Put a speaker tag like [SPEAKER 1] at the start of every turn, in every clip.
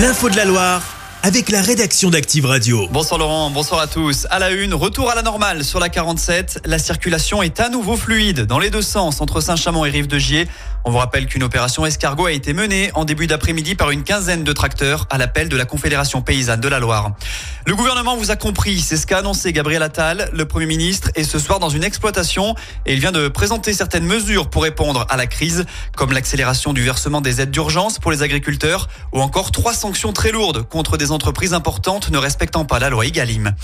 [SPEAKER 1] L'info de la Loire avec la rédaction d'Active Radio.
[SPEAKER 2] Bonsoir Laurent, bonsoir à tous. À la une, retour à la normale sur la 47. La circulation est à nouveau fluide dans les deux sens entre Saint-Chamond et Rive-de-Gier. On vous rappelle qu'une opération escargot a été menée en début d'après-midi par une quinzaine de tracteurs à l'appel de la Confédération paysanne de la Loire. Le gouvernement vous a compris, c'est ce qu'a annoncé Gabriel Attal, le Premier ministre, est ce soir dans une exploitation et il vient de présenter certaines mesures pour répondre à la crise, comme l'accélération du versement des aides d'urgence pour les agriculteurs ou encore trois sanctions très lourdes contre des entreprises importantes ne respectant pas la loi Egalim.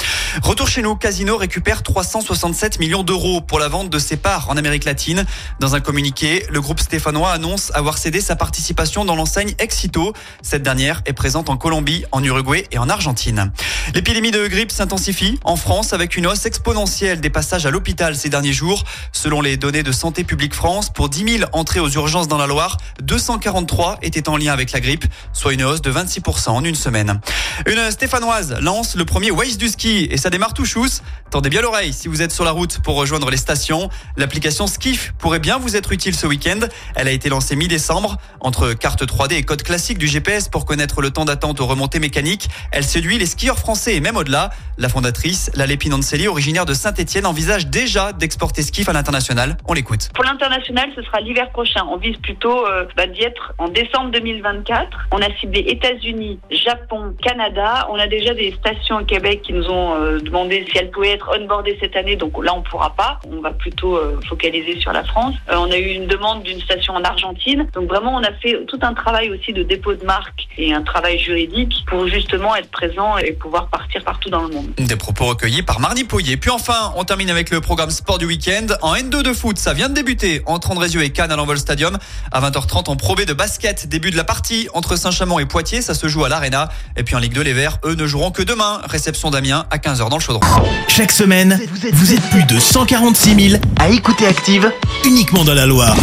[SPEAKER 2] Retour chez nous, Casino récupère 367 millions d'euros pour la vente de ses parts en Amérique latine. Dans un communiqué, le groupe stéphanois annonce avoir cédé sa participation dans l'enseigne Exito. Cette dernière est présente en Colombie, en Uruguay et en Argentine. L'épidémie de grippe s'intensifie en France avec une hausse exponentielle des passages à l'hôpital ces derniers jours. Selon les données de Santé publique France, pour 10 000 entrées aux urgences dans la Loire, 243 étaient en lien avec la grippe, soit une hausse de 26% en une semaine. Une Stéphanoise lance le premier Waze du ski et ça démarre tout chousse. Tendez bien l'oreille si vous êtes sur la route pour rejoindre les stations. L'application Skiff pourrait bien vous être utile ce week-end. Elle a été lancée mi-décembre. Entre carte 3D et code classique du GPS pour connaître le temps d'attente aux remontées mécaniques, elle séduit les skieurs français et même au-delà. La fondatrice, la Lépine originaire de Saint-Etienne, envisage déjà d'exporter Skiff à l'international. On l'écoute.
[SPEAKER 3] Pour l'international, ce sera l'hiver prochain. On vise plutôt euh, bah, d'y être en décembre 2024. On a ciblé États-Unis, Japon, Canada. On a déjà des stations au Québec qui nous ont euh, demandé si elles pouvaient être onboardées cette année. Donc là, on pourra pas. On va plutôt euh, focaliser sur la France. On a eu une demande d'une station en Argentine. Donc vraiment, on a fait tout un travail aussi de dépôt de marque et un travail juridique pour justement être présent et pouvoir partir partout dans le monde.
[SPEAKER 2] Des propos recueillis par Marnie Pouillet. Puis enfin, on termine avec le programme sport du week-end. En N2 de foot, ça vient de débuter entre Andrézieux et Cannes à l'Envol Stadium. À 20h30 en Pro B de basket, début de la partie entre Saint-Chamond et Poitiers, ça se joue à l'Arena. Et puis en Ligue 2, les Verts, eux, ne joueront que demain. Réception d'Amiens à 15h dans le Chaudron.
[SPEAKER 1] Chaque semaine, vous êtes plus de 146 000 à écouter Active uniquement dans la Loire.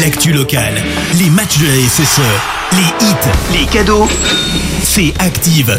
[SPEAKER 1] L'actu locale, les matchs de la SSE, les hits, les cadeaux, c'est Active.